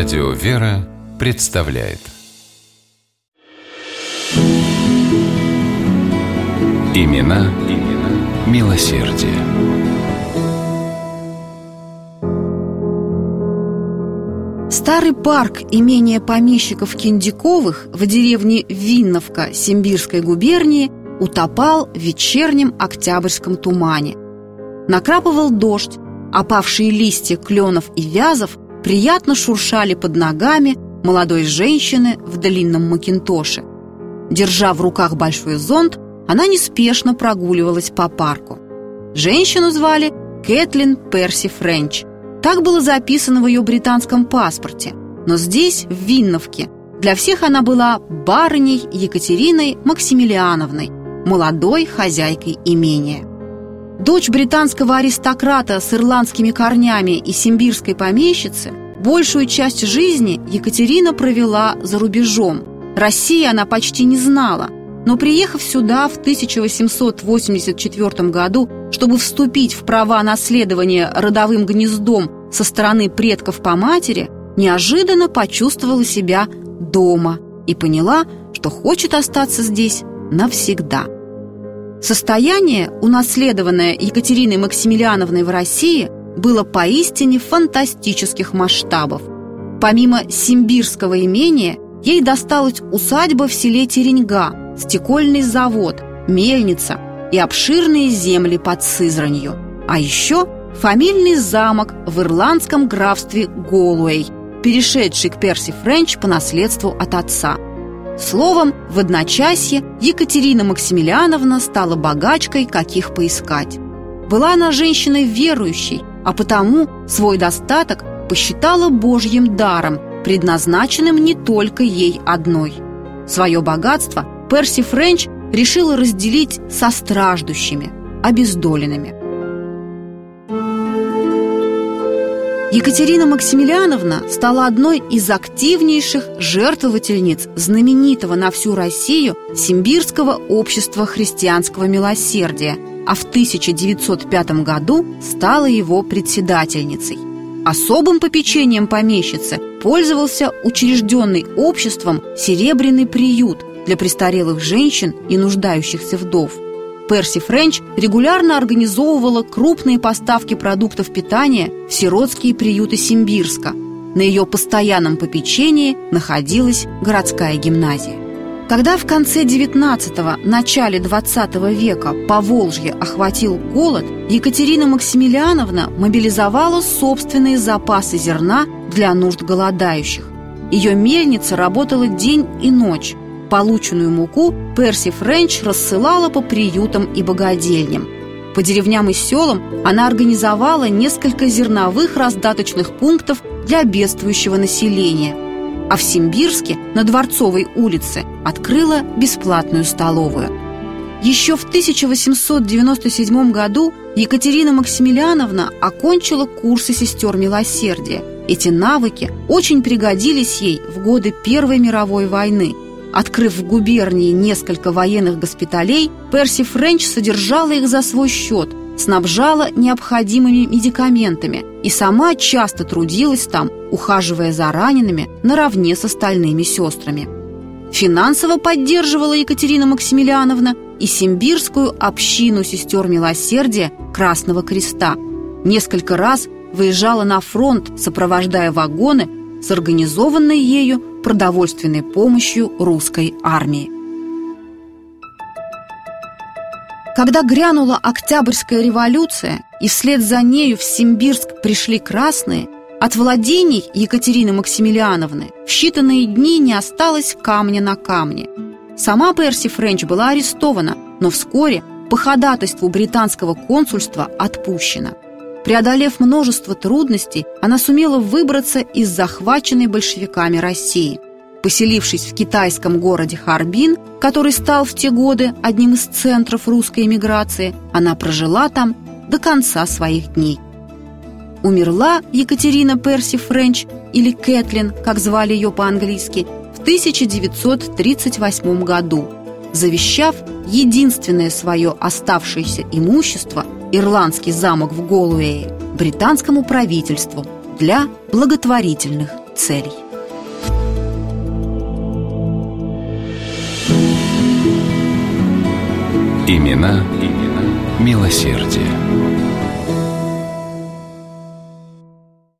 Радио «Вера» представляет Имена, имена милосердие. Старый парк имения помещиков Киндиковых в деревне Винновка Симбирской губернии утопал в вечернем октябрьском тумане. Накрапывал дождь, опавшие листья кленов и вязов приятно шуршали под ногами молодой женщины в длинном макинтоше. Держа в руках большой зонт, она неспешно прогуливалась по парку. Женщину звали Кэтлин Перси Френч. Так было записано в ее британском паспорте. Но здесь, в Винновке, для всех она была барыней Екатериной Максимилиановной, молодой хозяйкой имения. Дочь британского аристократа с ирландскими корнями и симбирской помещицы, большую часть жизни Екатерина провела за рубежом. России она почти не знала, но приехав сюда в 1884 году, чтобы вступить в права наследования родовым гнездом со стороны предков по матери, неожиданно почувствовала себя дома и поняла, что хочет остаться здесь навсегда. Состояние, унаследованное Екатериной Максимилиановной в России, было поистине фантастических масштабов. Помимо Симбирского имения, ей досталась усадьба в селе Тереньга, стекольный завод, мельница и обширные земли под Сызранью. А еще фамильный замок в ирландском графстве Голуэй, перешедший к Перси Френч по наследству от отца – Словом, в одночасье Екатерина Максимилиановна стала богачкой, каких поискать. Была она женщиной верующей, а потому свой достаток посчитала божьим даром, предназначенным не только ей одной. Свое богатство Перси Френч решила разделить со страждущими, обездоленными. Екатерина Максимилиановна стала одной из активнейших жертвовательниц знаменитого на всю Россию Симбирского общества христианского милосердия, а в 1905 году стала его председательницей. Особым попечением помещицы пользовался учрежденный обществом «Серебряный приют» для престарелых женщин и нуждающихся вдов – Перси Френч регулярно организовывала крупные поставки продуктов питания в сиротские приюты Симбирска. На ее постоянном попечении находилась городская гимназия. Когда в конце 19-го, начале 20 века по Волжье охватил голод, Екатерина Максимилиановна мобилизовала собственные запасы зерна для нужд голодающих. Ее мельница работала день и ночь, Полученную муку Перси Френч рассылала по приютам и богадельням. По деревням и селам она организовала несколько зерновых раздаточных пунктов для бедствующего населения. А в Симбирске на Дворцовой улице открыла бесплатную столовую. Еще в 1897 году Екатерина Максимилиановна окончила курсы сестер милосердия. Эти навыки очень пригодились ей в годы Первой мировой войны – Открыв в губернии несколько военных госпиталей, Перси Френч содержала их за свой счет, снабжала необходимыми медикаментами и сама часто трудилась там, ухаживая за ранеными наравне с остальными сестрами. Финансово поддерживала Екатерина Максимилиановна и симбирскую общину сестер милосердия Красного Креста. Несколько раз выезжала на фронт, сопровождая вагоны с организованной ею продовольственной помощью русской армии. Когда грянула Октябрьская революция и вслед за нею в Симбирск пришли красные, от владений Екатерины Максимилиановны в считанные дни не осталось камня на камне. Сама Перси Френч была арестована, но вскоре по ходатайству британского консульства отпущена – Преодолев множество трудностей, она сумела выбраться из захваченной большевиками России. Поселившись в китайском городе Харбин, который стал в те годы одним из центров русской эмиграции, она прожила там до конца своих дней. Умерла Екатерина Перси Френч, или Кэтлин, как звали ее по-английски, в 1938 году, завещав единственное свое оставшееся имущество – ирландский замок в Голуэе, британскому правительству для благотворительных целей. Имена, имена милосердия.